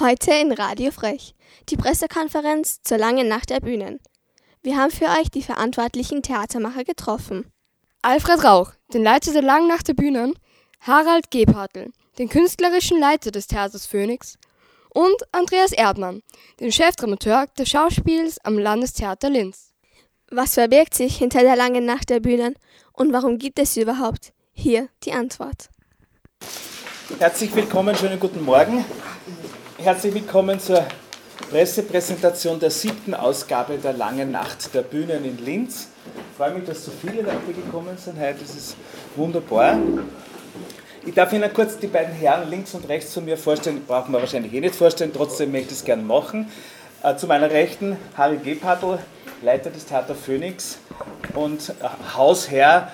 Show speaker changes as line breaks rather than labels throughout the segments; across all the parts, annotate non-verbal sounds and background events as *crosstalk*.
Heute in Radio Frech, die Pressekonferenz zur langen Nacht der Bühnen. Wir haben für euch die verantwortlichen Theatermacher getroffen.
Alfred Rauch, den Leiter der langen Nacht der Bühnen, Harald Gebhartl, den künstlerischen Leiter des Theaters Phoenix und Andreas Erdmann, den Chefdramaturg des Schauspiels am Landestheater Linz.
Was verbirgt sich hinter der langen Nacht der Bühnen und warum gibt es sie überhaupt? Hier die Antwort.
Herzlich willkommen, schönen guten Morgen. Herzlich willkommen zur Pressepräsentation der siebten Ausgabe der Langen Nacht der Bühnen in Linz. Ich freue mich, dass so viele Leute gekommen sind heute. Das ist wunderbar. Ich darf Ihnen kurz die beiden Herren links und rechts von mir vorstellen. Brauchen wir wahrscheinlich eh nicht vorstellen, trotzdem möchte ich es gerne machen. Äh, zu meiner Rechten Harry Gebhartl, Leiter des Theater Phoenix und äh, Hausherr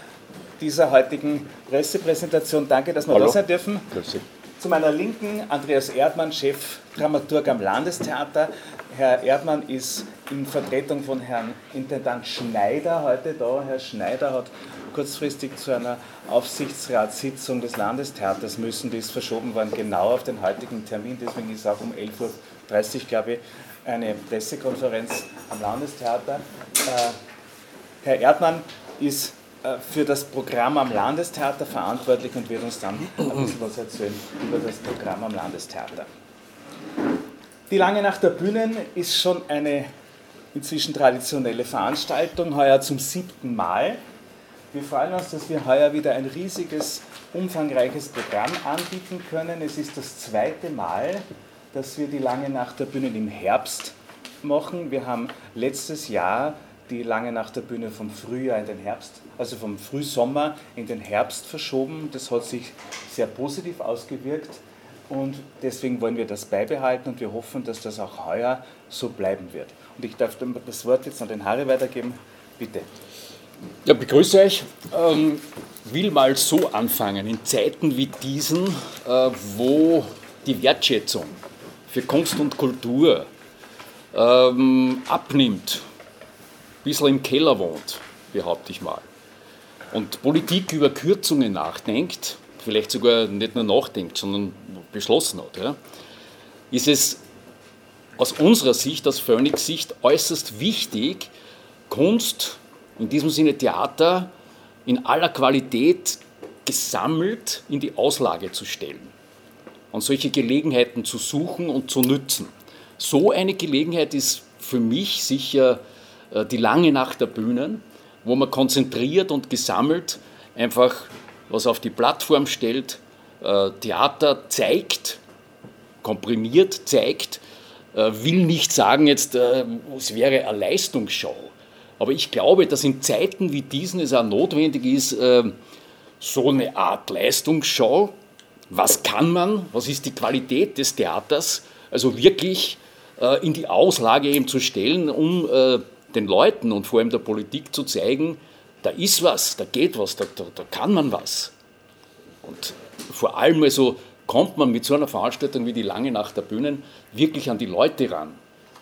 dieser heutigen Pressepräsentation. Danke, dass wir Hallo. da sein dürfen. Grüß zu meiner Linken Andreas Erdmann, Chefdramaturg am Landestheater. Herr Erdmann ist in Vertretung von Herrn Intendant Schneider heute da. Herr Schneider hat kurzfristig zu einer Aufsichtsratssitzung des Landestheaters müssen. Die ist verschoben worden, genau auf den heutigen Termin. Deswegen ist auch um 11.30 Uhr, glaube ich, eine Pressekonferenz am Landestheater. Äh, Herr Erdmann ist für das Programm am Landestheater verantwortlich und wird uns dann ein bisschen was erzählen über das Programm am Landestheater. Die Lange Nacht der Bühnen ist schon eine inzwischen traditionelle Veranstaltung, heuer zum siebten Mal. Wir freuen uns, dass wir heuer wieder ein riesiges, umfangreiches Programm anbieten können. Es ist das zweite Mal, dass wir die Lange Nacht der Bühnen im Herbst machen. Wir haben letztes Jahr die Lange Nacht der Bühne vom Frühjahr in den Herbst, also vom Frühsommer in den Herbst verschoben. Das hat sich sehr positiv ausgewirkt und deswegen wollen wir das beibehalten und wir hoffen, dass das auch heuer so bleiben wird. Und ich darf das Wort jetzt an den Harry weitergeben. Bitte.
Ja, begrüße euch. Ähm, will mal so anfangen. In Zeiten wie diesen, äh, wo die Wertschätzung für Kunst und Kultur ähm, abnimmt, bisschen im Keller wohnt, behaupte ich mal, und Politik über Kürzungen nachdenkt, vielleicht sogar nicht nur nachdenkt, sondern beschlossen hat, ja, ist es aus unserer Sicht, aus Phoenix Sicht, äußerst wichtig, Kunst, in diesem Sinne Theater, in aller Qualität gesammelt in die Auslage zu stellen und solche Gelegenheiten zu suchen und zu nützen. So eine Gelegenheit ist für mich sicher äh, die lange Nacht der Bühnen, wo man konzentriert und gesammelt einfach was auf die Plattform stellt, äh, Theater zeigt, komprimiert zeigt, äh, will nicht sagen jetzt, es wäre eine Leistungsshow. Aber ich glaube, dass in Zeiten wie diesen es auch notwendig ist, so eine Art Leistungsshow. Was kann man? Was ist die Qualität des Theaters? Also wirklich in die Auslage eben zu stellen, um den Leuten und vor allem der Politik zu zeigen, da ist was, da geht was, da, da, da kann man was. Und vor allem also kommt man mit so einer Veranstaltung wie die Lange Nacht der Bühnen wirklich an die Leute ran.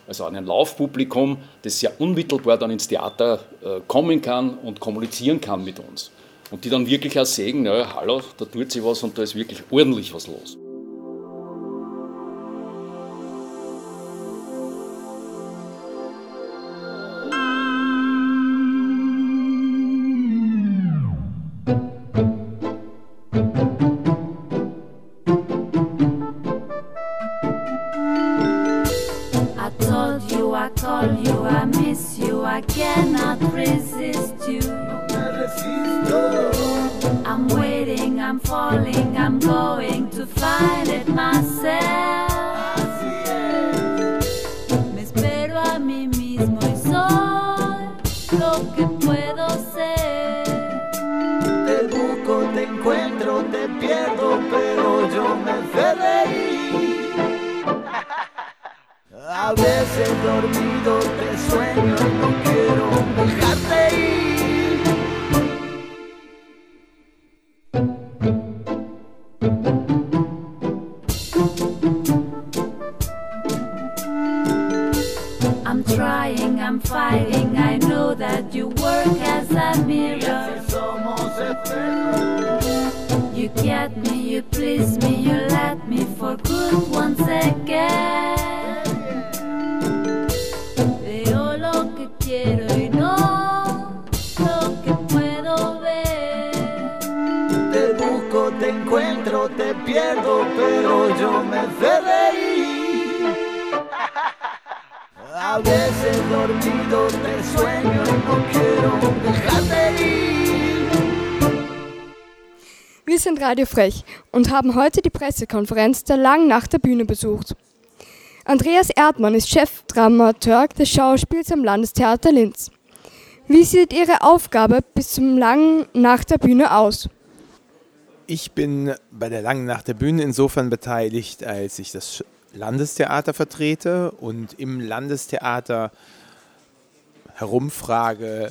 Also an ein Laufpublikum, das ja unmittelbar dann ins Theater äh, kommen kann und kommunizieren kann mit uns. Und die dann wirklich auch sehen, naja, hallo, da tut sich was und da ist wirklich ordentlich was los.
A
veces dormido te sueño no quiero
Radio Frech und haben heute die Pressekonferenz der Langen Nacht der Bühne besucht. Andreas Erdmann ist Chefdramaturg des Schauspiels am Landestheater Linz. Wie sieht Ihre Aufgabe bis zum Langen Nacht der Bühne aus?
Ich bin bei der Langen Nacht der Bühne insofern beteiligt, als ich das Landestheater vertrete und im Landestheater herumfrage,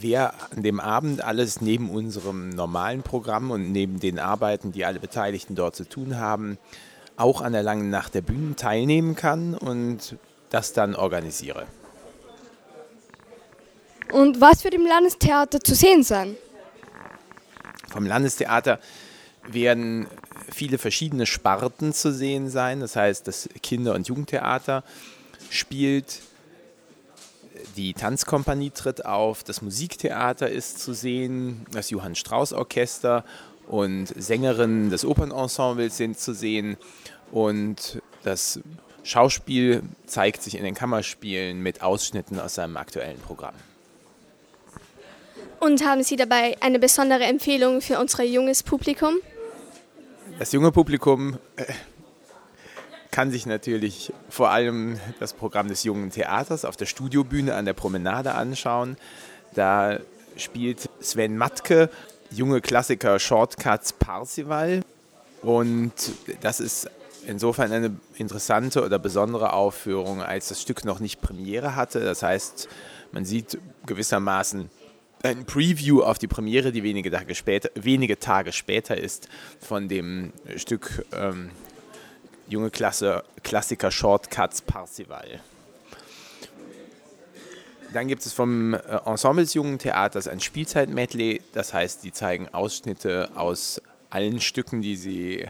wer an dem Abend alles neben unserem normalen Programm und neben den Arbeiten, die alle Beteiligten dort zu tun haben, auch an der Langen Nacht der Bühnen teilnehmen kann und das dann organisiere.
Und was wird im Landestheater zu sehen sein?
Vom Landestheater werden viele verschiedene Sparten zu sehen sein. Das heißt, das Kinder- und Jugendtheater spielt, die Tanzkompanie tritt auf, das Musiktheater ist zu sehen, das Johann Strauss Orchester und Sängerinnen des Opernensembles sind zu sehen und das Schauspiel zeigt sich in den Kammerspielen mit Ausschnitten aus seinem aktuellen Programm.
Und haben Sie dabei eine besondere Empfehlung für unser junges Publikum?
Das junge Publikum äh, kann sich natürlich vor allem das Programm des Jungen Theaters auf der Studiobühne an der Promenade anschauen. Da spielt Sven Matke junge Klassiker Shortcuts Parsival. Und das ist insofern eine interessante oder besondere Aufführung, als das Stück noch nicht Premiere hatte. Das heißt, man sieht gewissermaßen ein Preview auf die Premiere, die wenige Tage später, wenige Tage später ist, von dem Stück ähm, Junge Klasse, Klassiker Shortcuts Parsival. Dann gibt es vom äh, Ensemble des Jungen Theaters ein Spielzeit-Medley, das heißt, die zeigen Ausschnitte aus allen Stücken, die sie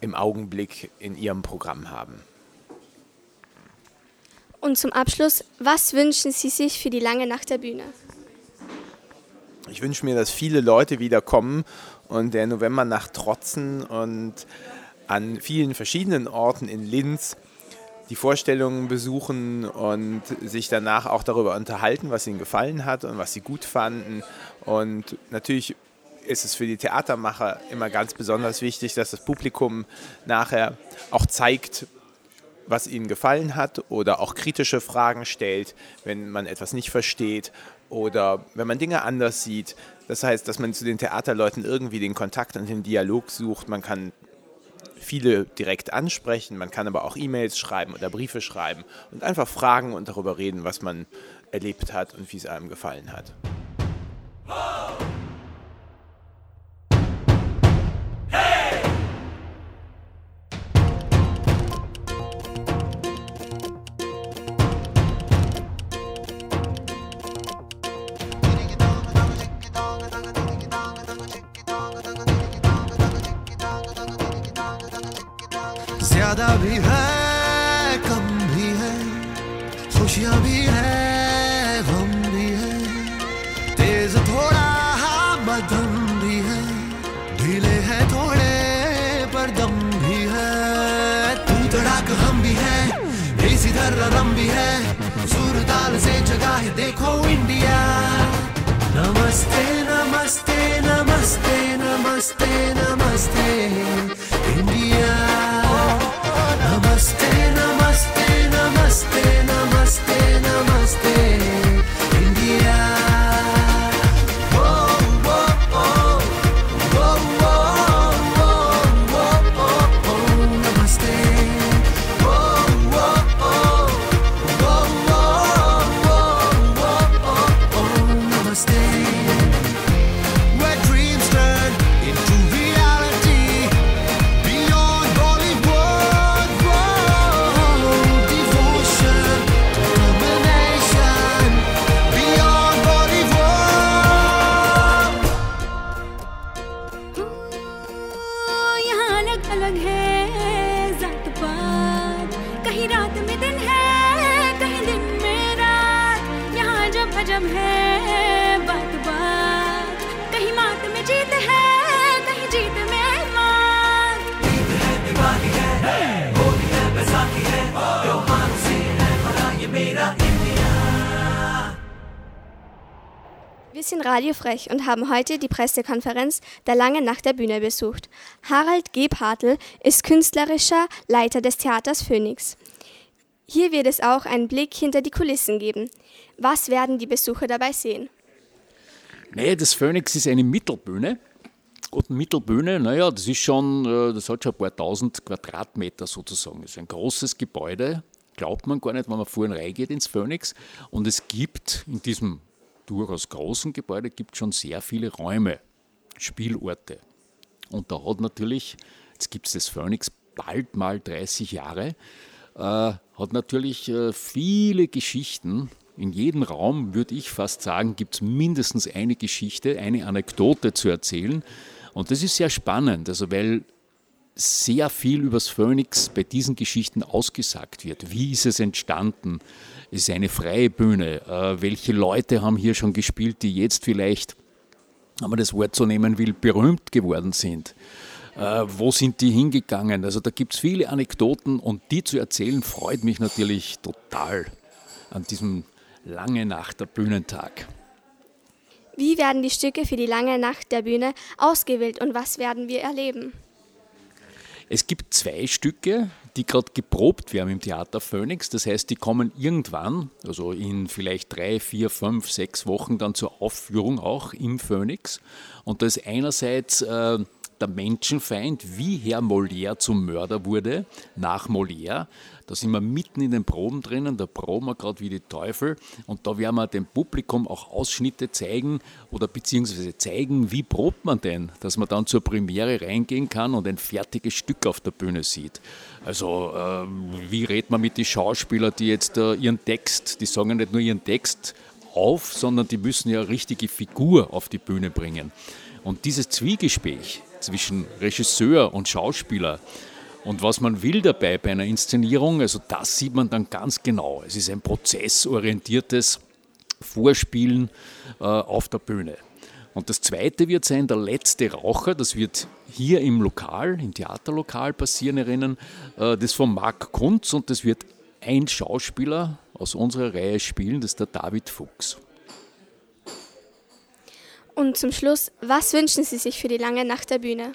im Augenblick in ihrem Programm haben.
Und zum Abschluss, was wünschen Sie sich für die lange Nacht der Bühne?
Ich wünsche mir, dass viele Leute wieder kommen und der Novembernacht trotzen und an vielen verschiedenen Orten in Linz die Vorstellungen besuchen und sich danach auch darüber unterhalten, was ihnen gefallen hat und was sie gut fanden. Und natürlich ist es für die Theatermacher immer ganz besonders wichtig, dass das Publikum nachher auch zeigt, was ihnen gefallen hat oder auch kritische Fragen stellt, wenn man etwas nicht versteht oder wenn man Dinge anders sieht. Das heißt, dass man zu den Theaterleuten irgendwie den Kontakt und den Dialog sucht. Man kann viele direkt ansprechen, man kann aber auch E-Mails schreiben oder Briefe schreiben und einfach fragen und darüber reden, was man erlebt hat und wie es einem gefallen hat.
Sind Radio Frech und haben heute die Pressekonferenz der Langen Nacht der Bühne besucht. Harald Gebhartl ist künstlerischer Leiter des Theaters Phoenix. Hier wird es auch einen Blick hinter die Kulissen geben. Was werden die Besucher dabei sehen?
Nee, das Phoenix ist eine Mittelbühne. Und Mittelbühne, naja, das ist schon, äh, das hat schon ein paar tausend Quadratmeter sozusagen. Das ist ein großes Gebäude, glaubt man gar nicht, wenn man vorhin reingeht ins Phoenix. Und es gibt in diesem durchaus großen Gebäude gibt schon sehr viele Räume, Spielorte. Und da hat natürlich, jetzt gibt es das Phoenix bald mal 30 Jahre, äh, hat natürlich äh, viele Geschichten. In jedem Raum, würde ich fast sagen, gibt es mindestens eine Geschichte, eine Anekdote zu erzählen. Und das ist sehr spannend, also weil sehr viel über das Phoenix bei diesen Geschichten ausgesagt wird. Wie ist es entstanden? Es ist eine freie Bühne. Äh, welche Leute haben hier schon gespielt, die jetzt vielleicht, wenn man das Wort so nehmen will, berühmt geworden sind? Äh, wo sind die hingegangen? Also da gibt es viele Anekdoten und die zu erzählen freut mich natürlich total an diesem lange Nacht der Bühnentag.
Wie werden die Stücke für die lange Nacht der Bühne ausgewählt und was werden wir erleben?
Es gibt zwei Stücke, die gerade geprobt werden im Theater Phoenix. Das heißt, die kommen irgendwann, also in vielleicht drei, vier, fünf, sechs Wochen dann zur Aufführung auch im Phoenix. Und das ist einerseits äh, der Menschenfeind, wie Herr Molière zum Mörder wurde, nach Molière. Da sind wir mitten in den Proben drinnen, da proben wir gerade wie die Teufel und da werden wir dem Publikum auch Ausschnitte zeigen oder beziehungsweise zeigen, wie probt man denn, dass man dann zur Premiere reingehen kann und ein fertiges Stück auf der Bühne sieht. Also äh, wie redet man mit den Schauspielern, die jetzt äh, ihren Text, die sagen ja nicht nur ihren Text auf, sondern die müssen ja richtige Figur auf die Bühne bringen. Und dieses Zwiegespräch zwischen Regisseur und Schauspieler, und was man will dabei bei einer Inszenierung, also das sieht man dann ganz genau. Es ist ein prozessorientiertes Vorspielen äh, auf der Bühne. Und das zweite wird sein, der letzte Raucher, das wird hier im Lokal, im Theaterlokal passieren, erinnern, äh, das von Marc Kunz und das wird ein Schauspieler aus unserer Reihe spielen, das ist der David Fuchs.
Und zum Schluss, was wünschen Sie sich für die lange Nacht der Bühne?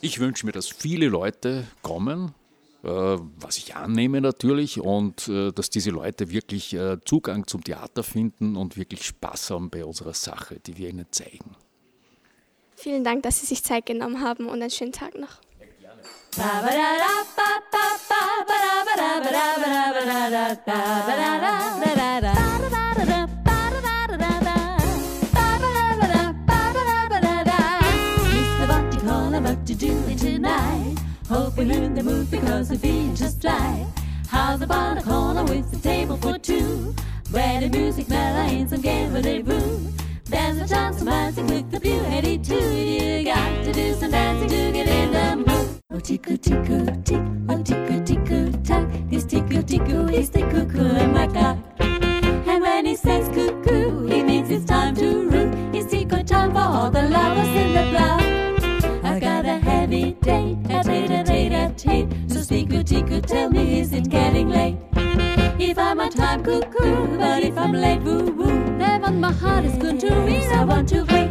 Ich wünsche mir, dass viele Leute kommen, äh, was ich annehme natürlich, und äh, dass diese Leute wirklich äh, Zugang zum Theater finden und wirklich Spaß haben bei unserer Sache, die wir ihnen zeigen.
Vielen Dank, dass Sie sich Zeit genommen haben und einen schönen Tag noch.
what Hope we're in the mood because we're feeling just right. How's about a corner with a table for two? Ready music, mellow in some game rendezvous. There's a chance of dancing with the beauty too. You got to do some dancing to get in the mood. Oh, tickle, tickle, tick, oh, tickle, tickle, tack. He's tickle, tickle, he's the cuckoo and my cock. And when he says cuckoo, he means it's time to root. It's tickle time for all the cuckoo, but if I'm late, woo woo, then my heart is going to read. I want to wait,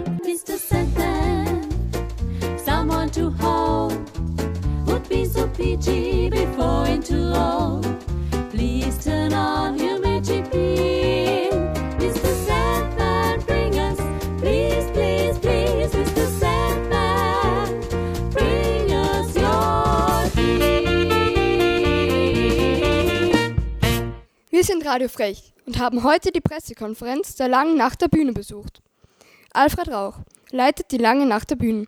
Radio Frech und haben heute die Pressekonferenz der Langen Nacht der Bühne besucht. Alfred Rauch leitet die Lange Nacht der Bühne.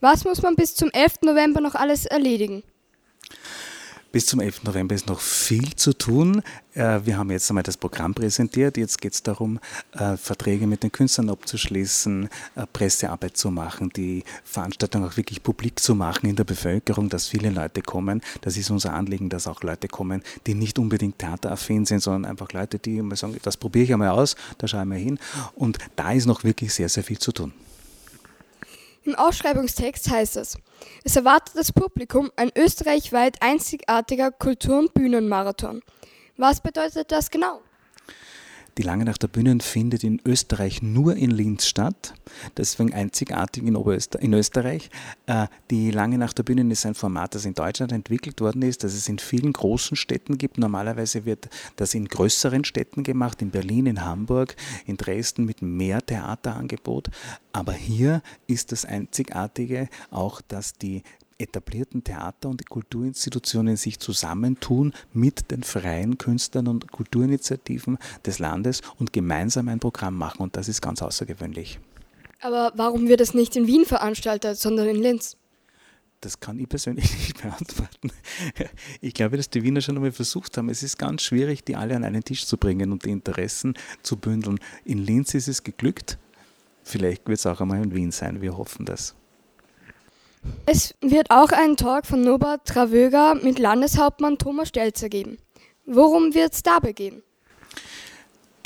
Was muss man bis zum 11. November noch alles erledigen?
Bis zum 11. November ist noch viel zu tun. Äh, Wir haben jetzt einmal das Programm präsentiert. Jetzt geht es darum, äh, Verträge mit den Künstlern abzuschließen, äh, Pressearbeit zu machen, die Veranstaltung auch wirklich publik zu machen in der Bevölkerung, dass viele Leute kommen. Das ist unser Anliegen, dass auch Leute kommen, die nicht unbedingt theateraffin sind, sondern einfach Leute, die mal sagen, das probiere ich einmal aus, da schaue ich mal hin. Und da ist noch wirklich sehr, sehr viel zu tun.
Im Ausschreibungstext heißt es, es erwartet das Publikum ein österreichweit einzigartiger Kultur- und Bühnenmarathon. Was bedeutet das genau?
Die Langenachter Bühnen findet in Österreich nur in Linz statt, deswegen einzigartig in, Oberöster in Österreich. Äh, die Langenachter Bühnen ist ein Format, das in Deutschland entwickelt worden ist, das es in vielen großen Städten gibt. Normalerweise wird das in größeren Städten gemacht, in Berlin, in Hamburg, in Dresden mit mehr Theaterangebot. Aber hier ist das Einzigartige auch, dass die etablierten Theater- und Kulturinstitutionen sich zusammentun mit den freien Künstlern und Kulturinitiativen des Landes und gemeinsam ein Programm machen. Und das ist ganz außergewöhnlich.
Aber warum wird es nicht in Wien veranstaltet, sondern in Linz?
Das kann ich persönlich *laughs* nicht beantworten. Ich glaube, dass die Wiener schon einmal versucht haben. Es ist ganz schwierig, die alle an einen Tisch zu bringen und die Interessen zu bündeln. In Linz ist es geglückt. Vielleicht wird es auch einmal in Wien sein. Wir hoffen das.
Es wird auch einen Talk von Norbert Travöger mit Landeshauptmann Thomas Stelzer geben. Worum wird es dabei gehen?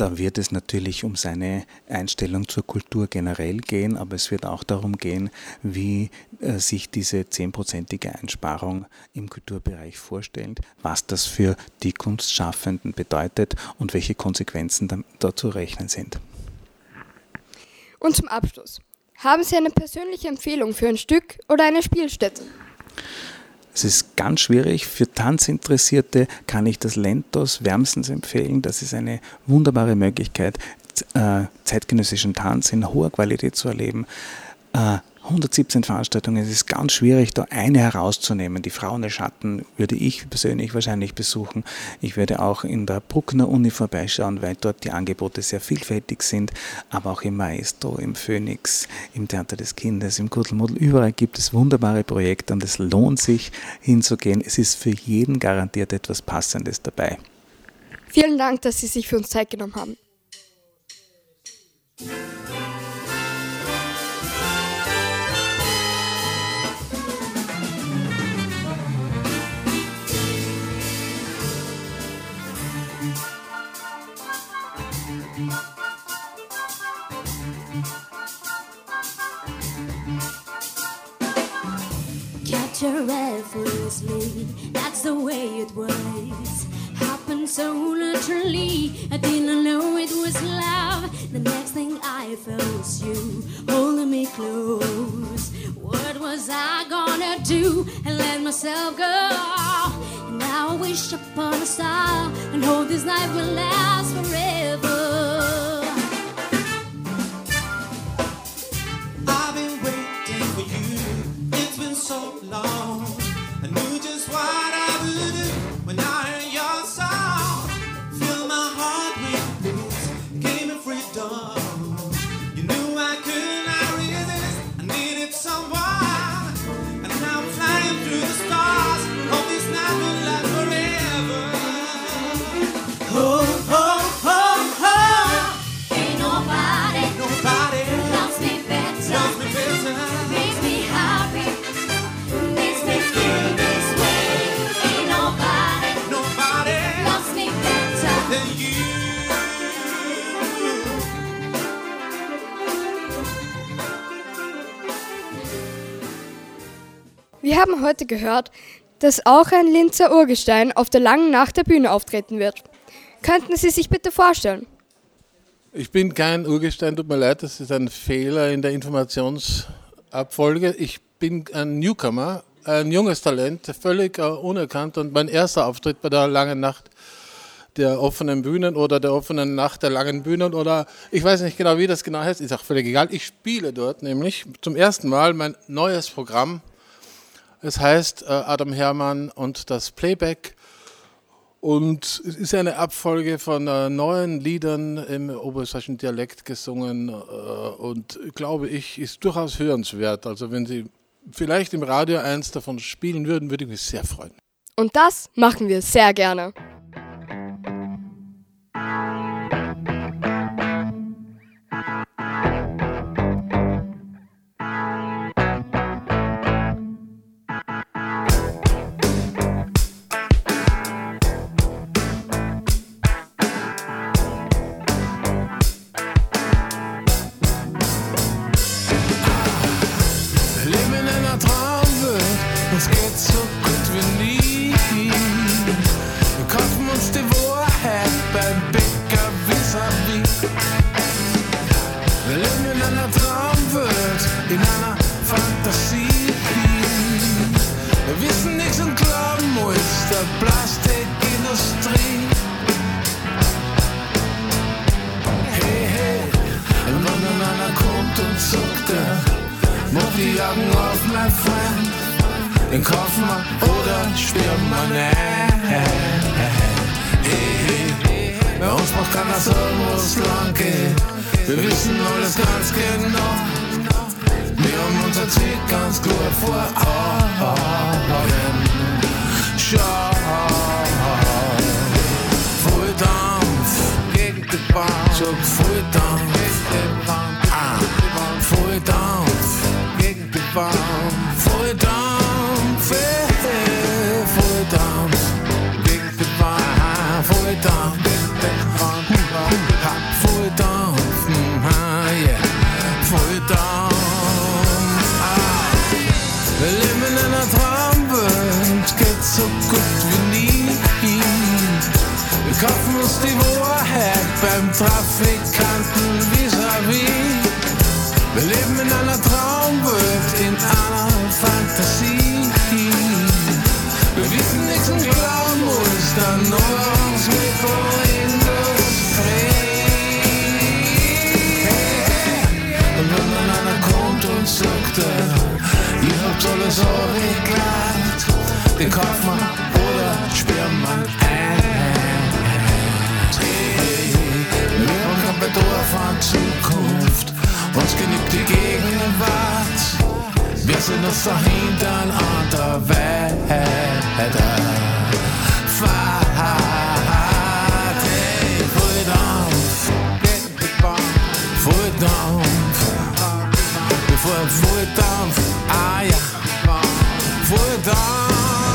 Da wird es natürlich um seine Einstellung zur Kultur generell gehen, aber es wird auch darum gehen, wie äh, sich diese zehnprozentige Einsparung im Kulturbereich vorstellt, was das für die Kunstschaffenden bedeutet und welche Konsequenzen da, da zu rechnen sind.
Und zum Abschluss. Haben Sie eine persönliche Empfehlung für ein Stück oder eine Spielstätte?
Es ist ganz schwierig. Für Tanzinteressierte kann ich das Lentos wärmstens empfehlen. Das ist eine wunderbare Möglichkeit, äh, zeitgenössischen Tanz in hoher Qualität zu erleben. Äh, 117 Veranstaltungen, es ist ganz schwierig, da eine herauszunehmen. Die Frauen der Schatten würde ich persönlich wahrscheinlich besuchen. Ich werde auch in der Bruckner Uni vorbeischauen, weil dort die Angebote sehr vielfältig sind, aber auch im Maestro, im Phoenix, im Theater des Kindes, im Kuddelmuddel, überall gibt es wunderbare Projekte und es lohnt sich hinzugehen. Es ist für jeden garantiert etwas Passendes dabei.
Vielen Dank, dass Sie sich für uns Zeit genommen haben.
Catch effortlessly, that's the way it was. Happened so naturally, I didn't know it was love. The next thing I felt was you holding me close. What was I gonna do? And let myself go. And now I wish upon a star and hope this night will last forever.
Wir haben heute gehört, dass auch ein Linzer Urgestein auf der langen Nacht der Bühne auftreten wird. Könnten Sie sich bitte vorstellen?
Ich bin kein Urgestein, tut mir leid, das ist ein Fehler in der Informationsabfolge. Ich bin ein Newcomer, ein junges Talent, völlig äh, unerkannt und mein erster Auftritt bei der langen Nacht der offenen Bühnen oder der offenen Nacht der langen Bühnen oder ich weiß nicht genau, wie das genau heißt, ist auch völlig egal. Ich spiele dort nämlich zum ersten Mal mein neues Programm. Es heißt äh, Adam Hermann und das Playback. Und es ist eine Abfolge von äh, neuen Liedern im oberösterreichischen Dialekt gesungen äh, und glaube ich, ist durchaus hörenswert. Also wenn Sie vielleicht im Radio eins davon spielen würden, würde ich mich sehr freuen.
Und das machen wir sehr gerne.
Uns die Wahrheit beim
Trafikanten vis-à-vis. Wir leben in einer Traumwelt, in einer Fantasie. Wir wissen nichts und glauben uns dann Nahrungsmittelindustrie. Und wenn dann einer kommt und sagt, ihr habt alles angeklärt, den kauft man oder sperrt Bedarf an Zukunft, uns genügt die Gegenwart. Wir sind uns dahinter an der Welt. Fahrt, hey, voll Dampf, voll Dampf, fahren voll Dampf, ah ja, voll Dampf,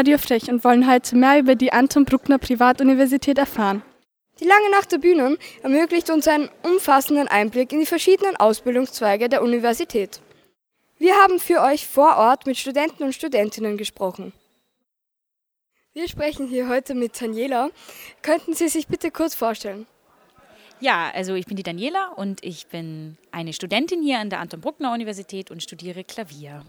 Radio Frech und wollen heute mehr über die Anton Bruckner Privatuniversität erfahren.
Die lange Nacht der Bühnen ermöglicht uns einen umfassenden Einblick in die verschiedenen Ausbildungszweige der Universität. Wir haben für euch vor Ort mit Studenten und Studentinnen gesprochen. Wir sprechen hier heute mit Daniela. Könnten Sie sich bitte kurz vorstellen?
Ja, also ich bin die Daniela und ich bin eine Studentin hier an der Anton Bruckner Universität und studiere Klavier.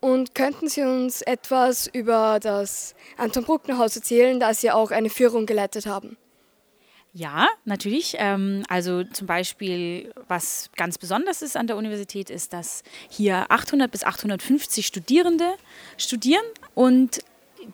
Und könnten Sie uns etwas über das Anton Bruckner Haus erzählen, da Sie auch eine Führung geleitet haben?
Ja, natürlich. Ähm, also zum Beispiel, was ganz besonders ist an der Universität, ist, dass hier 800 bis 850 Studierende studieren und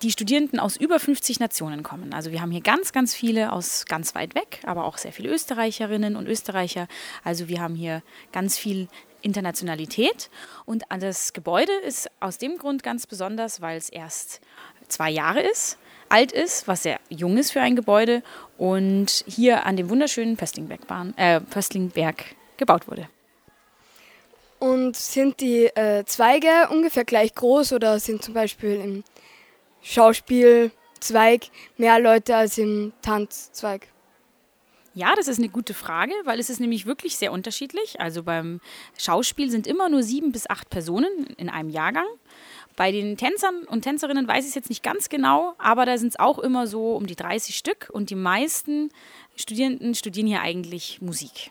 die Studierenden aus über 50 Nationen kommen. Also wir haben hier ganz, ganz viele aus ganz weit weg, aber auch sehr viele Österreicherinnen und Österreicher. Also wir haben hier ganz viel Internationalität. Und das Gebäude ist aus dem Grund ganz besonders, weil es erst zwei Jahre ist, alt ist, was sehr jung ist für ein Gebäude und hier an dem wunderschönen äh, Pöstlingberg gebaut wurde.
Und sind die äh, Zweige ungefähr gleich groß oder sind zum Beispiel im Schauspielzweig mehr Leute als im Tanzzweig?
Ja, das ist eine gute Frage, weil es ist nämlich wirklich sehr unterschiedlich. Also beim Schauspiel sind immer nur sieben bis acht Personen in einem Jahrgang. Bei den Tänzern und Tänzerinnen weiß ich es jetzt nicht ganz genau, aber da sind es auch immer so um die 30 Stück und die meisten Studierenden studieren hier eigentlich Musik.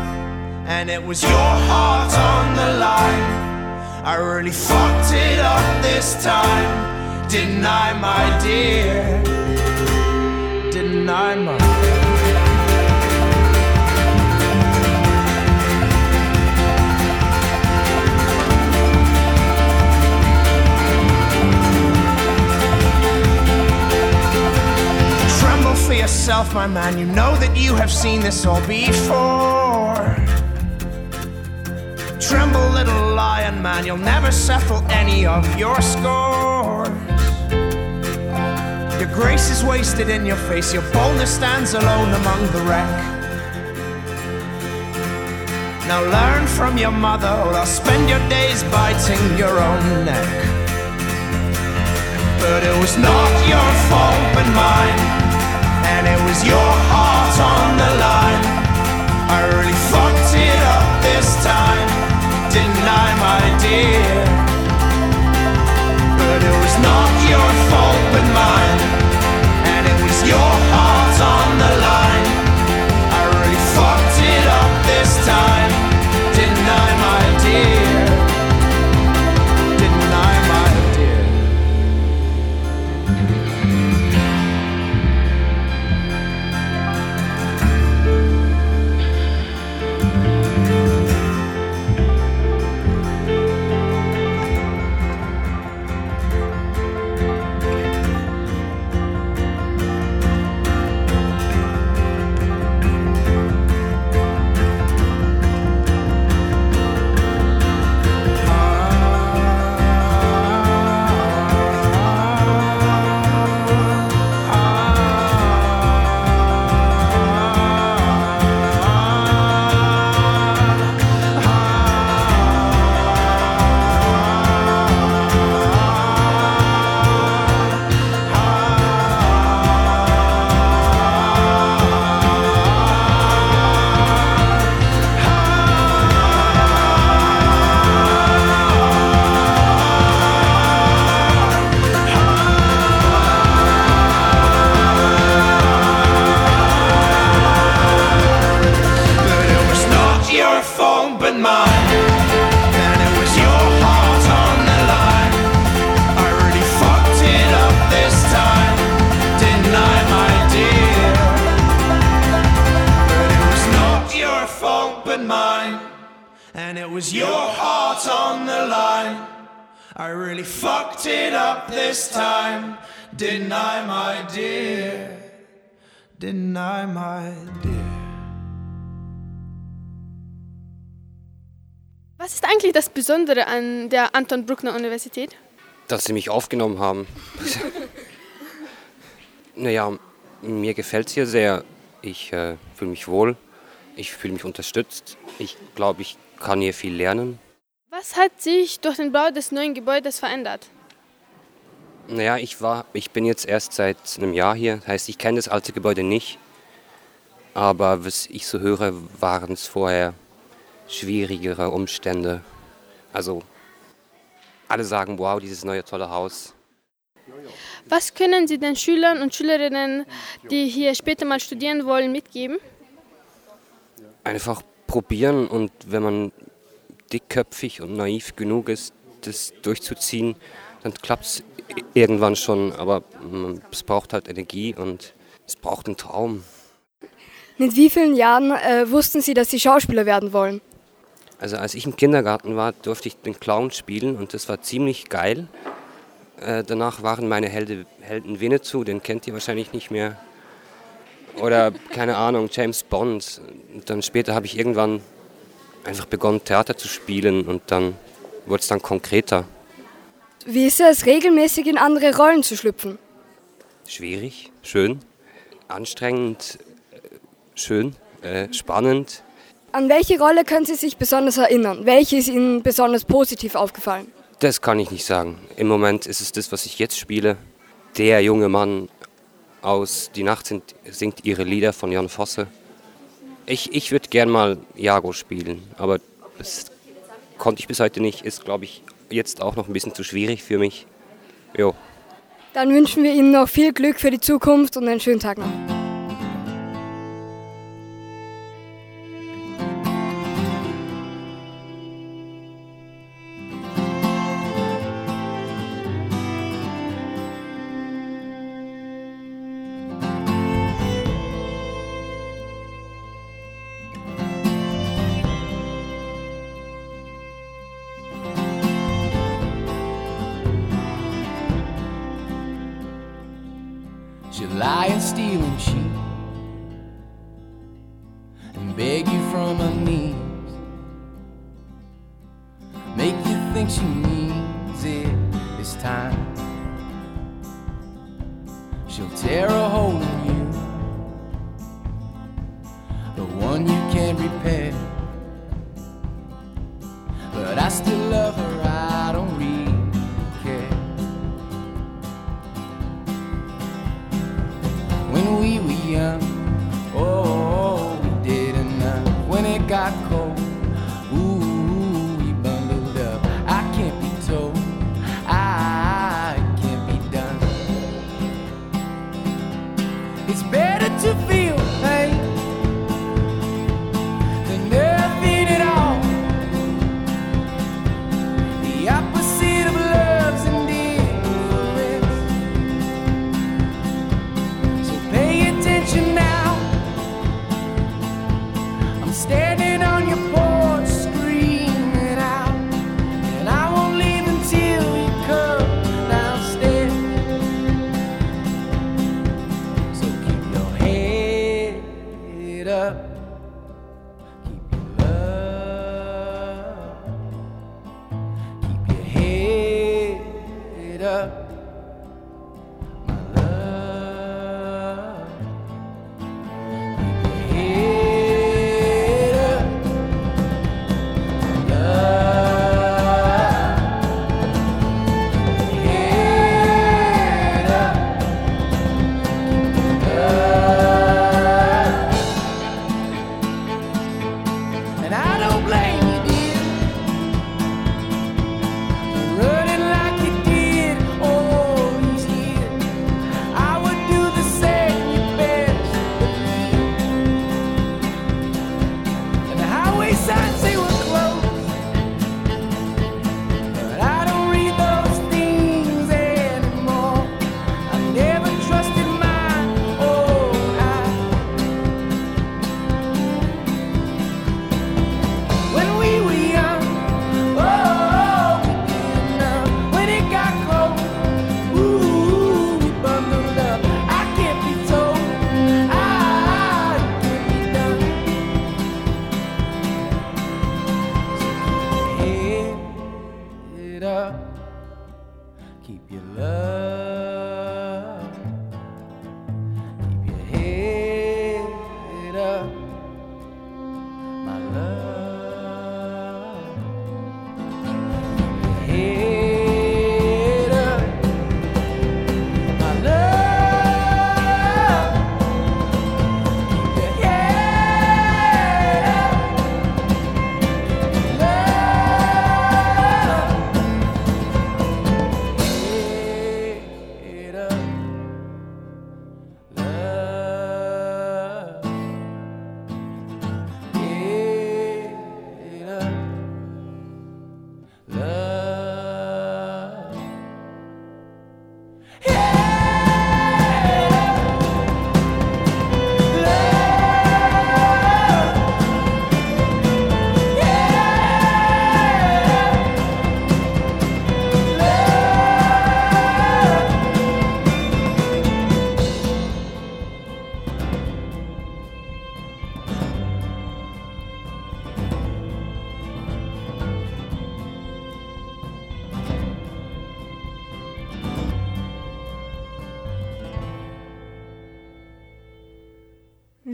and it was your heart on the line. I really fucked it up this time, didn't I, my dear? Didn't I, my yourself, my man. You know that you have seen this all before. Tremble, little lion man, you'll never settle any of your scores. Your grace is wasted in your face, your boldness stands alone among the wreck. Now learn from your mother, or I'll spend your days biting your own neck. But it was not your fault but mine, and it was your heart on the line. I really fucked it up this time didn't my dear? But it was not your fault but mine, and it was your heart on the line.
Besondere an der Anton Bruckner Universität?
dass sie mich aufgenommen haben. *laughs* naja, mir gefällt es hier sehr. Ich äh, fühle mich wohl. Ich fühle mich unterstützt. Ich glaube, ich kann hier viel lernen.
Was hat sich durch den Bau des neuen Gebäudes verändert?
Naja, ich, war, ich bin jetzt erst seit einem Jahr hier. Das heißt, ich kenne das alte Gebäude nicht. Aber was ich so höre, waren es vorher schwierigere Umstände. Also alle sagen, wow, dieses neue tolle Haus.
Was können Sie den Schülern und Schülerinnen, die hier später mal studieren wollen, mitgeben?
Einfach probieren und wenn man dickköpfig und naiv genug ist, das durchzuziehen, dann klappt es irgendwann schon. Aber es braucht halt Energie und es braucht einen Traum.
Mit wie vielen Jahren äh, wussten Sie, dass Sie Schauspieler werden wollen?
Also als ich im Kindergarten war, durfte ich den Clown spielen und das war ziemlich geil. Äh, danach waren meine Helde, Helden Winnetou, den kennt ihr wahrscheinlich nicht mehr. Oder keine Ahnung, James Bond. Und dann später habe ich irgendwann einfach begonnen, Theater zu spielen und dann wurde es dann konkreter.
Wie ist es, regelmäßig in andere Rollen zu schlüpfen?
Schwierig, schön, anstrengend, äh, schön, äh, spannend.
An welche Rolle können Sie sich besonders erinnern? Welche ist Ihnen besonders positiv aufgefallen?
Das kann ich nicht sagen. Im Moment ist es das, was ich jetzt spiele. Der junge Mann aus Die Nacht singt, singt ihre Lieder von Jan Fosse. Ich, ich würde gern mal Jago spielen, aber das konnte ich bis heute nicht. Ist, glaube ich, jetzt auch noch ein bisschen zu schwierig für mich. Jo.
Dann wünschen wir Ihnen noch viel Glück für die Zukunft und einen schönen Tag noch.
She'll lie and steal and cheat and beg you from her knees. Make you think she needs it this time. She'll tear a hole in you, the one you can't repair.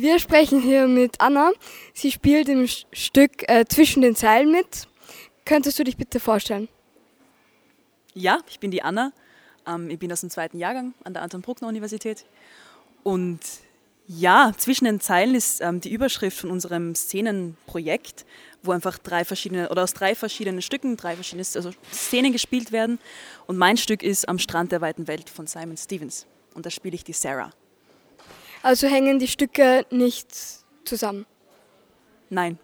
Wir sprechen hier mit Anna. Sie spielt im Stück äh, Zwischen den Zeilen mit. Könntest du dich bitte vorstellen?
Ja, ich bin die Anna. Ähm, ich bin aus dem zweiten Jahrgang an der Anton-Bruckner-Universität. Und ja, zwischen den Zeilen ist ähm, die Überschrift von unserem Szenenprojekt, wo einfach drei verschiedene oder aus drei verschiedenen Stücken drei verschiedene also Szenen gespielt werden. Und mein Stück ist Am Strand der weiten Welt von Simon Stevens. Und da spiele ich die Sarah.
Also hängen die Stücke nicht zusammen.
Nein.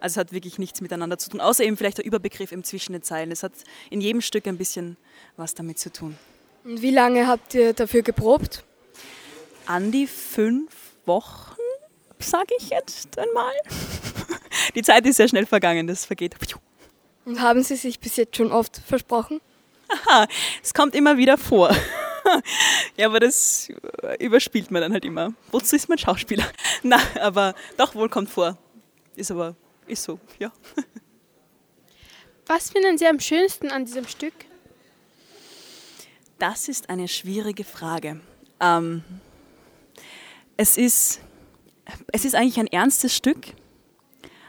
Also es hat wirklich nichts miteinander zu tun, außer eben vielleicht der Überbegriff im zwischen den Zeilen. Es hat in jedem Stück ein bisschen was damit zu tun.
Und wie lange habt ihr dafür geprobt?
An die fünf Wochen, sage ich jetzt einmal. *laughs* Die Zeit ist sehr schnell vergangen, das vergeht.
Und haben Sie sich bis jetzt schon oft versprochen?
Aha, es kommt immer wieder vor. Ja, aber das überspielt man dann halt immer. Wozu ist man Schauspieler? *laughs* Na, aber doch wohl kommt vor. Ist aber, ist so, ja.
Was finden Sie am schönsten an diesem Stück?
Das ist eine schwierige Frage. Ähm, es, ist, es ist eigentlich ein ernstes Stück,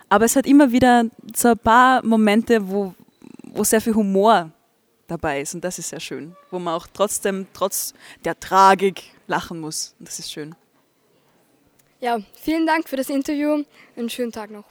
aber es hat immer wieder so ein paar Momente, wo, wo sehr viel Humor dabei ist und das ist sehr schön, wo man auch trotzdem, trotz der Tragik lachen muss und das ist schön.
Ja, vielen Dank für das Interview. Einen schönen Tag noch.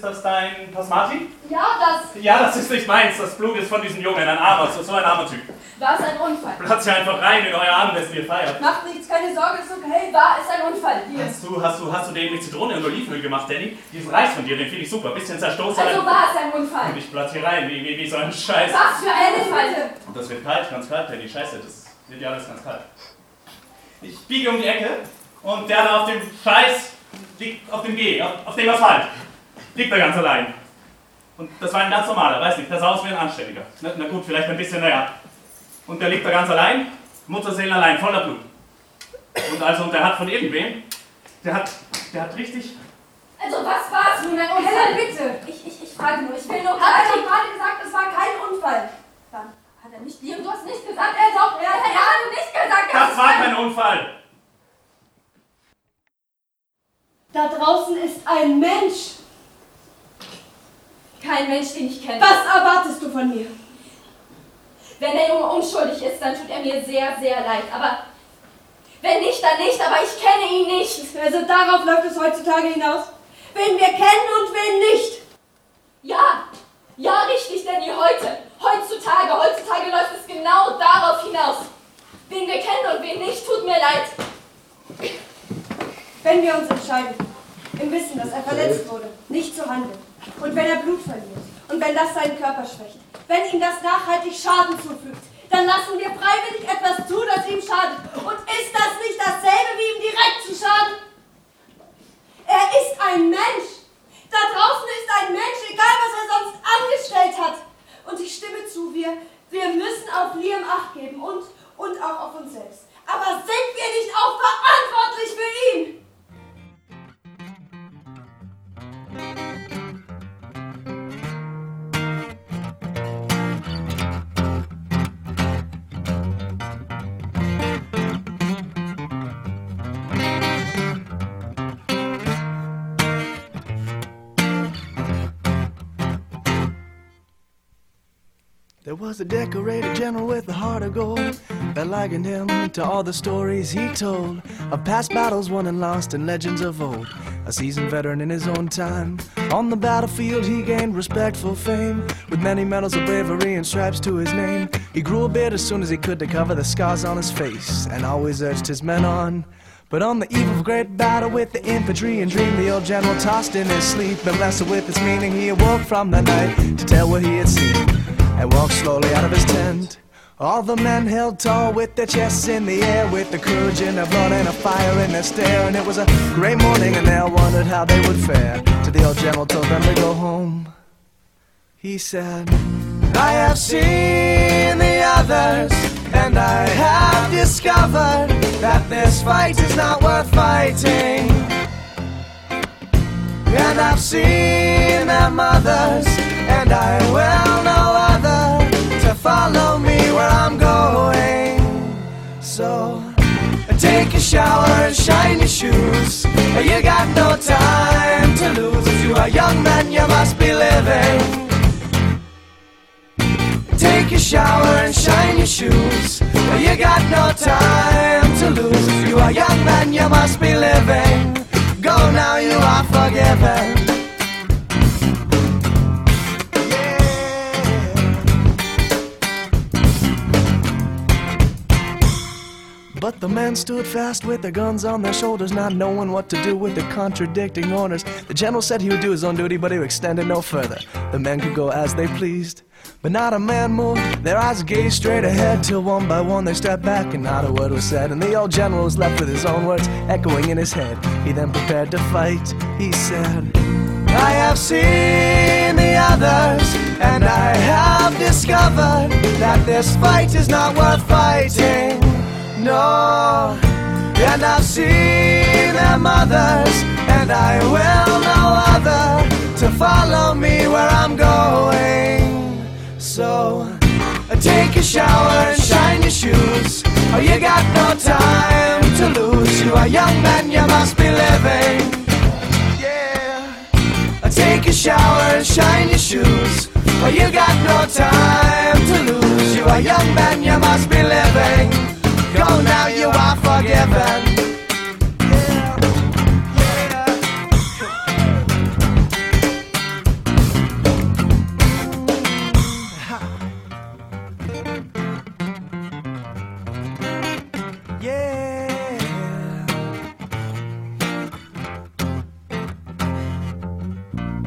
Ist das, dein Pasmati?
Ja, das
Ja, das ist nicht meins, das Blut ist von diesem Jungen, ein armer, so, ein armer Typ.
war es ein Unfall.
Platz hier einfach rein in euer Abendessen, ihr feiert.
Macht nichts, keine Sorge, ist okay. War es ein Unfall. Hier.
Hast du, hast du, hast du den mit Zitrone und Olivenöl gemacht, Danny? Diesen Reis von dir, den finde ich super. Bisschen zerstoßen.
Also war es ein Unfall.
Und ich platz hier rein, wie, wie, wie so ein Scheiß.
Was für ein Unfall.
Und das wird kalt, ganz kalt, Danny. Scheiße, das wird ja alles ganz kalt. Ich biege um die Ecke und der da auf dem Scheiß liegt auf dem G, auf, auf dem Asphalt. Liegt da ganz allein. Und das war ein ganz normaler, weiß nicht, der sah aus wie ein Anständiger. Na, na gut, vielleicht ein bisschen, naja. Und der liegt da ganz allein, Mutterseelen allein, voller Blut. Und also, und der hat von irgendwem, der hat, der hat richtig,
Also was war es nun? Ein Unfall?
Helen,
bitte. Ich, ich, ich frage nur. Ich will nur...
Hat er doch gerade gesagt, es war kein Unfall.
Dann hat er nicht... Liam, du hast nicht gesagt, er doch... Er hat gerade nicht gesagt,
das war kein Unfall.
Da draußen ist ein Mensch.
Kein Mensch, den ich kenne.
Was erwartest du von mir?
Wenn der Junge unschuldig ist, dann tut er mir sehr, sehr leid. Aber wenn nicht, dann nicht. Aber ich kenne ihn nicht.
Also darauf läuft es heutzutage hinaus. Wen wir kennen und wen nicht.
Ja, ja, richtig, Danny, heute. Heutzutage, heutzutage läuft es genau darauf hinaus. Wen wir kennen und wen nicht, tut mir leid.
Wenn wir uns entscheiden, im Wissen, dass er verletzt wurde, nicht zu handeln, und wenn er Blut verliert, und wenn das seinen Körper schwächt, wenn ihm das nachhaltig Schaden zufügt, dann lassen wir freiwillig etwas zu, das ihm schadet. Und ist das nicht dasselbe, wie ihm direkt zu schaden? Er ist ein Mensch. Da draußen ist ein Mensch, egal was er sonst angestellt wir, wir müssen auf Liam Acht geben und, und auch auf uns selbst. Aber sind wir nicht auch verantwortlich für ihn?
Was a decorated general with a heart of gold that likened him to all the stories he told of past battles won and lost and legends of old. A seasoned veteran in his own time. On the battlefield, he gained respectful fame with many medals of bravery and stripes to his name. He grew a beard as soon as he could to cover the scars on his face and always urged his men on. But on the eve of a great battle with the infantry and dream, the old general tossed in his sleep and wrestled with its meaning. He awoke from the night to tell what he had seen and walked slowly out of his tent. All the men held tall with their chests in the air, with the courage in their blood and a fire in their stare. And it was a great morning, and they all wondered how they would fare. Till the old general told them to go home. He said, I have seen the others, and I have discovered that this fight is not worth fighting. And I've seen their mothers, and I will know other to follow me where I'm going. So take a shower and shine your shoes. You got no time to lose. If you are young man, you must be living. Take a shower and shine your shoes. You got no time to lose. If you are young man, you must be living. Go now, you are forgiven. But the men stood fast with their guns on their shoulders, not knowing what to do with the contradicting orders. The general said he would do his own duty, but he would extend it no further. The men could go as they pleased. But not a man moved, their eyes gazed straight ahead till one by one they stepped back and not a word was said. And the old general was left with his own words echoing in his head. He then prepared to fight. He said, I have seen the others, and I have discovered that this fight is not worth fighting. No, and I've seen their mothers, and I will know other to follow me where I'm going. So uh, take a shower and shine your shoes. Oh, you got no time to lose. You are young man, you must be living. Yeah. Uh, take a shower and shine your shoes. Well, you got no time to lose. You are young man, you must be living. Go now, you are forgiven.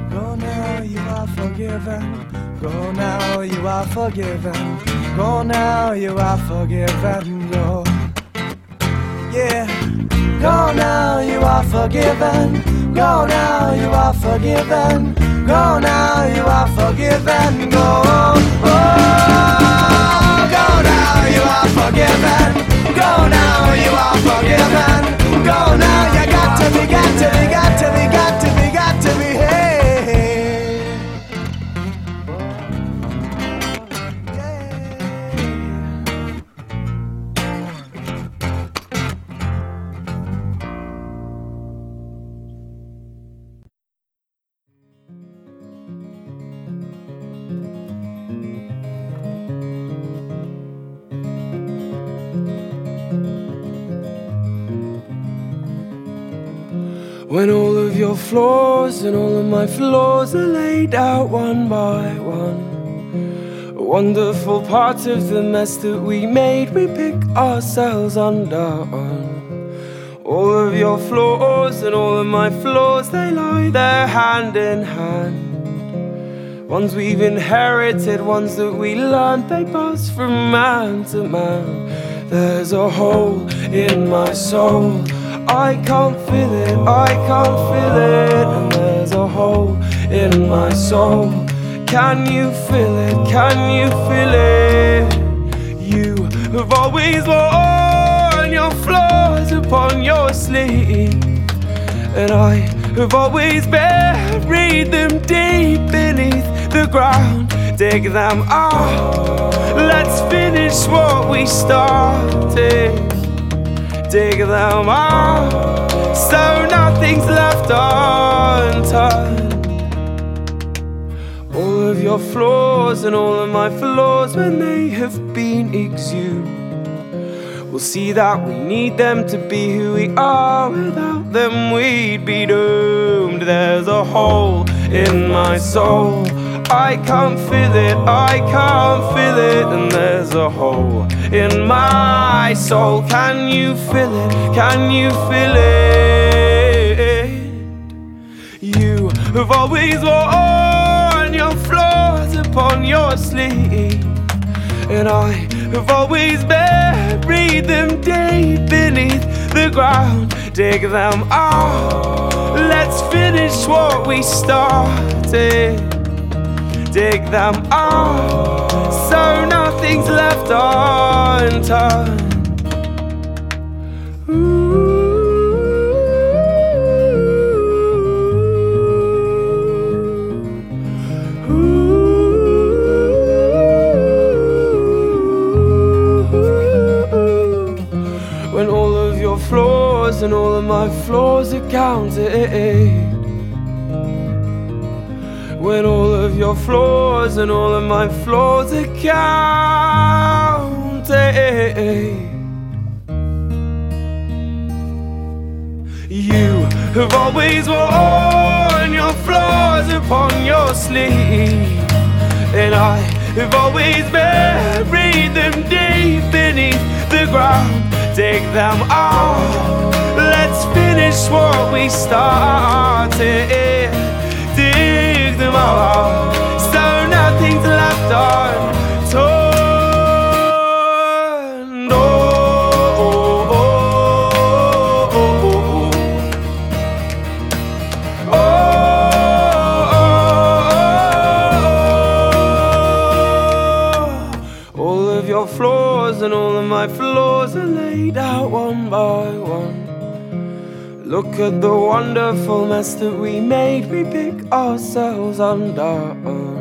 Go now, you are forgiven. Go now, you are forgiven. Go now, you are forgiven. Go. Yeah. Go now, you are forgiven. Go now, you are forgiven. Go now, you are forgiven. Go. Oh, go now, you are forgiven. Go now, you are forgiven. Go now, you got to be, got to be, got to be, got to
When all of your flaws and all of my flaws are laid out one by one. Wonderful part of the mess that we made, we pick ourselves undone. All of your flaws and all of my flaws, they lie there hand in hand. Ones we've inherited, ones that we learned, they pass from man to man. There's a hole in my soul. I can't feel it, I can't feel it. And there's a hole in my soul. Can you feel it? Can you feel it? You have always worn your flaws upon your sleeve, and I have always buried them deep beneath the ground. Dig them out. Let's finish what we started. Dig them out so nothing's left undone. All of your flaws and all of my flaws, when they have been exhumed, we'll see that we need them to be who we are. Without them, we'd be doomed. There's a hole in my soul. I can't feel it, I can't feel it, and there's a hole in my soul. Can you feel it? Can you feel it? You have always worn your flaws upon your sleeve, and I have always buried them deep beneath the ground. Dig them out. Let's finish what we started dig them out so nothing's left undone. When all of your flaws and all of my flaws are counted when all of your flaws and all of my flaws are counted. You have always worn your flaws upon your sleeve, and I have always buried them deep beneath the ground. Dig them out. Let's finish what we started. Out, so nothing's left unturned. Oh, oh, oh, oh, oh. All of your flaws and all of my flaws are laid out one by one. Look at the wonderful mess that we made. We pick ourselves undone.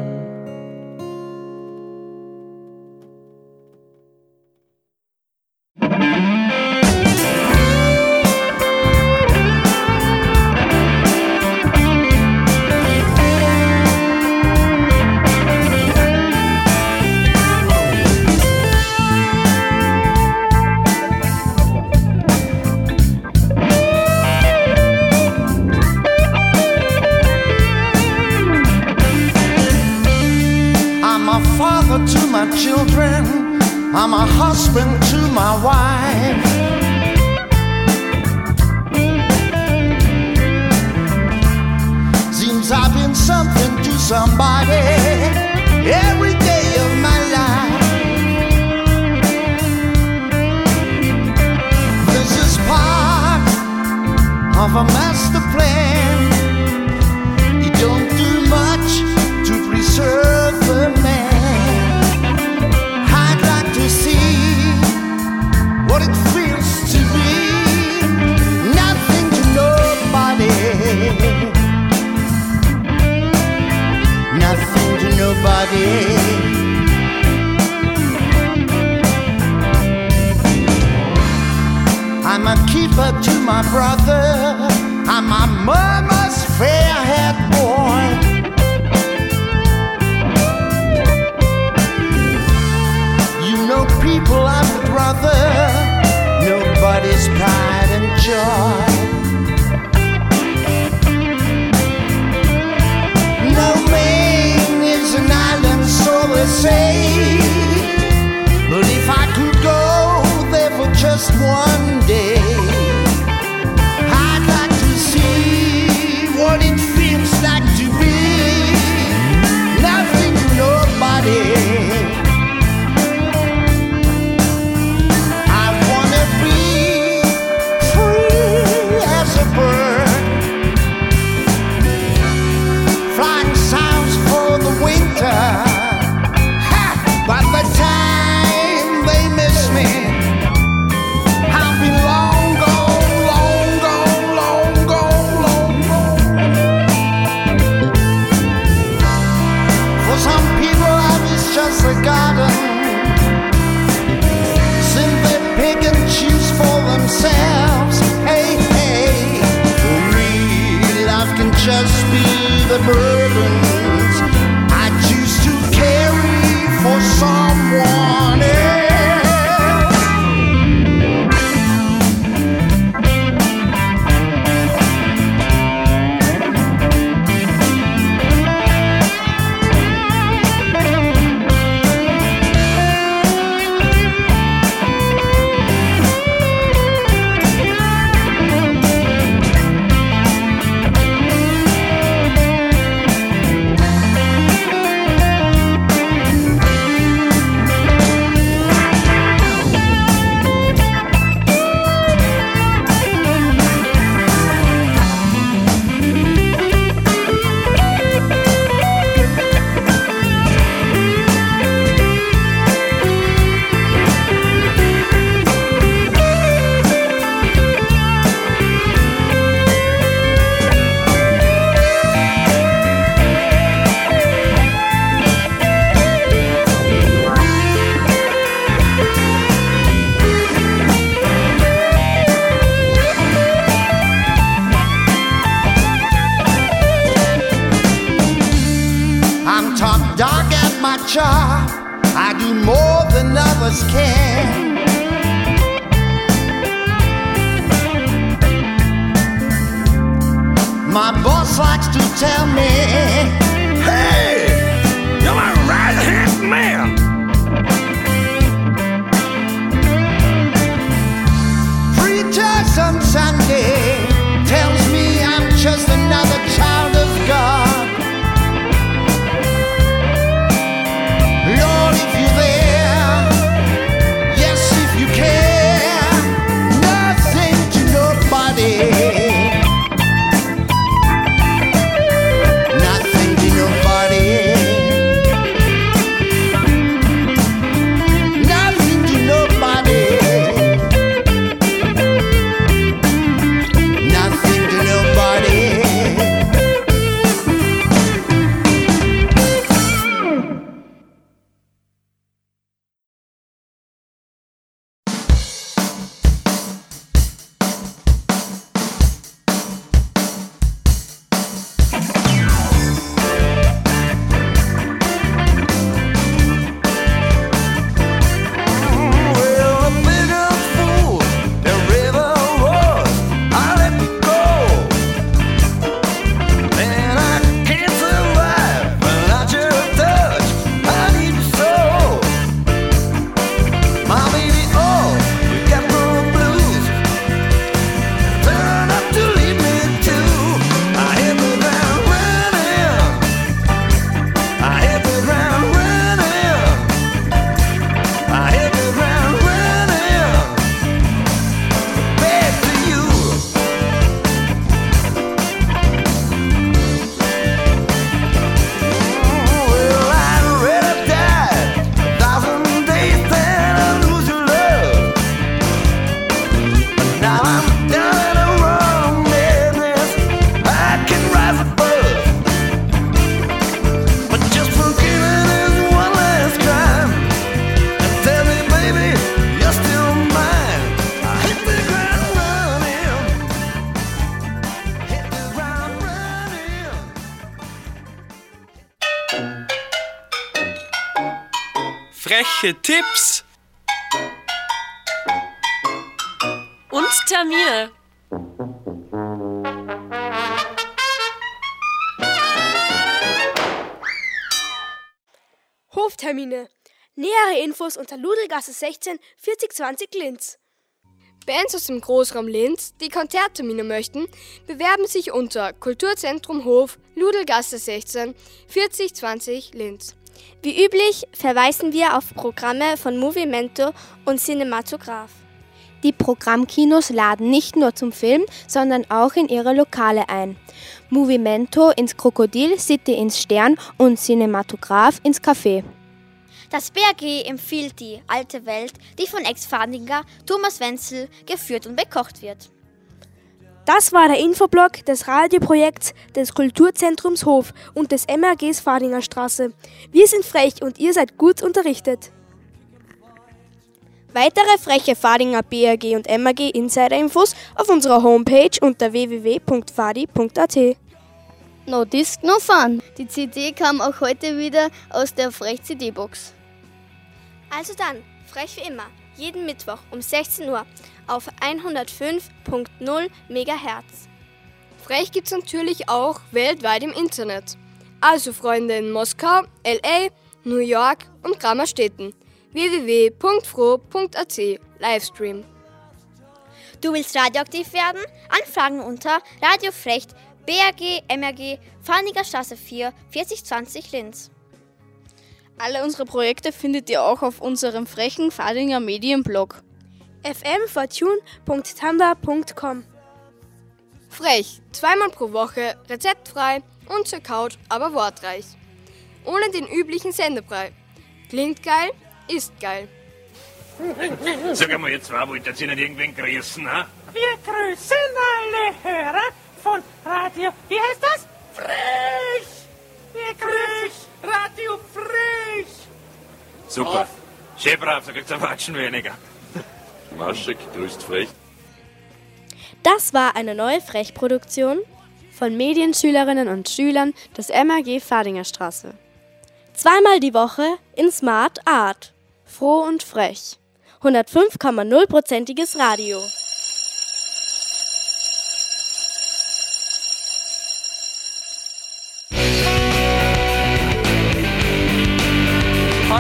My
boss likes to tell me, Hey, you're my right hand man. Preachers on Sunday tells me I'm just another child
Infos unter Ludelgasse 16 4020 Linz.
Bands aus dem Großraum Linz, die Konzerttermine möchten, bewerben sich unter Kulturzentrum Hof, Ludelgasse 16, 4020 Linz.
Wie üblich verweisen wir auf Programme von Movimento und Cinematograph.
Die Programmkinos laden nicht nur zum Film, sondern auch in ihre Lokale ein. Movimento ins Krokodil, City ins Stern und Cinematograph ins Café.
Das BRG empfiehlt die alte Welt, die von Ex-Fahringer Thomas Wenzel geführt und bekocht wird.
Das war der Infoblog des Radioprojekts des Kulturzentrums Hof und des MRGs Fadinger Straße. Wir sind frech und ihr seid gut unterrichtet. Weitere freche Fadinger BRG und MRG Insider-Infos auf unserer Homepage unter www.fadi.at.
No Disc, no Fun. Die CD kam auch heute wieder aus der Frech CD-Box.
Also dann, frech wie immer, jeden Mittwoch um 16 Uhr auf 105.0 MHz.
Frech gibt's natürlich auch weltweit im Internet. Also Freunde in Moskau, LA, New York und Grammerstädten. www.fro.at Livestream.
Du willst radioaktiv werden? Anfragen unter Radiofrecht BRG MRG Farniger Straße 4 4020 Linz.
Alle unsere Projekte findet ihr auch auf unserem frechen Fadinger Medienblog.
fmfortune.tumblr.com
Frech, zweimal pro Woche, rezeptfrei und zur Couch, aber wortreich. Ohne den üblichen Sendebrei. Klingt geil, ist geil.
Sag einmal, ihr zwei wollt ihr nicht irgendwen grüßen, ha?
Wir grüßen alle Hörer von Radio, wie heißt das? Frech! Wir grüßen Radio Frech!
Super. Schön brav, da kriegt's ein Watschen weniger. *laughs*
Maschek grüßt frech.
Das war eine neue Frech-Produktion von Medienschülerinnen und Schülern des MAG Fadinger Straße. Zweimal die Woche in Smart Art. Froh und frech. 105,0%iges Radio.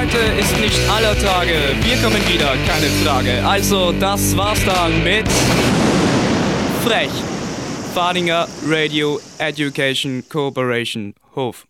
Heute ist nicht aller Tage. Wir kommen wieder, keine Frage. Also, das war's dann mit Frech. Fadinger Radio Education Cooperation Hof.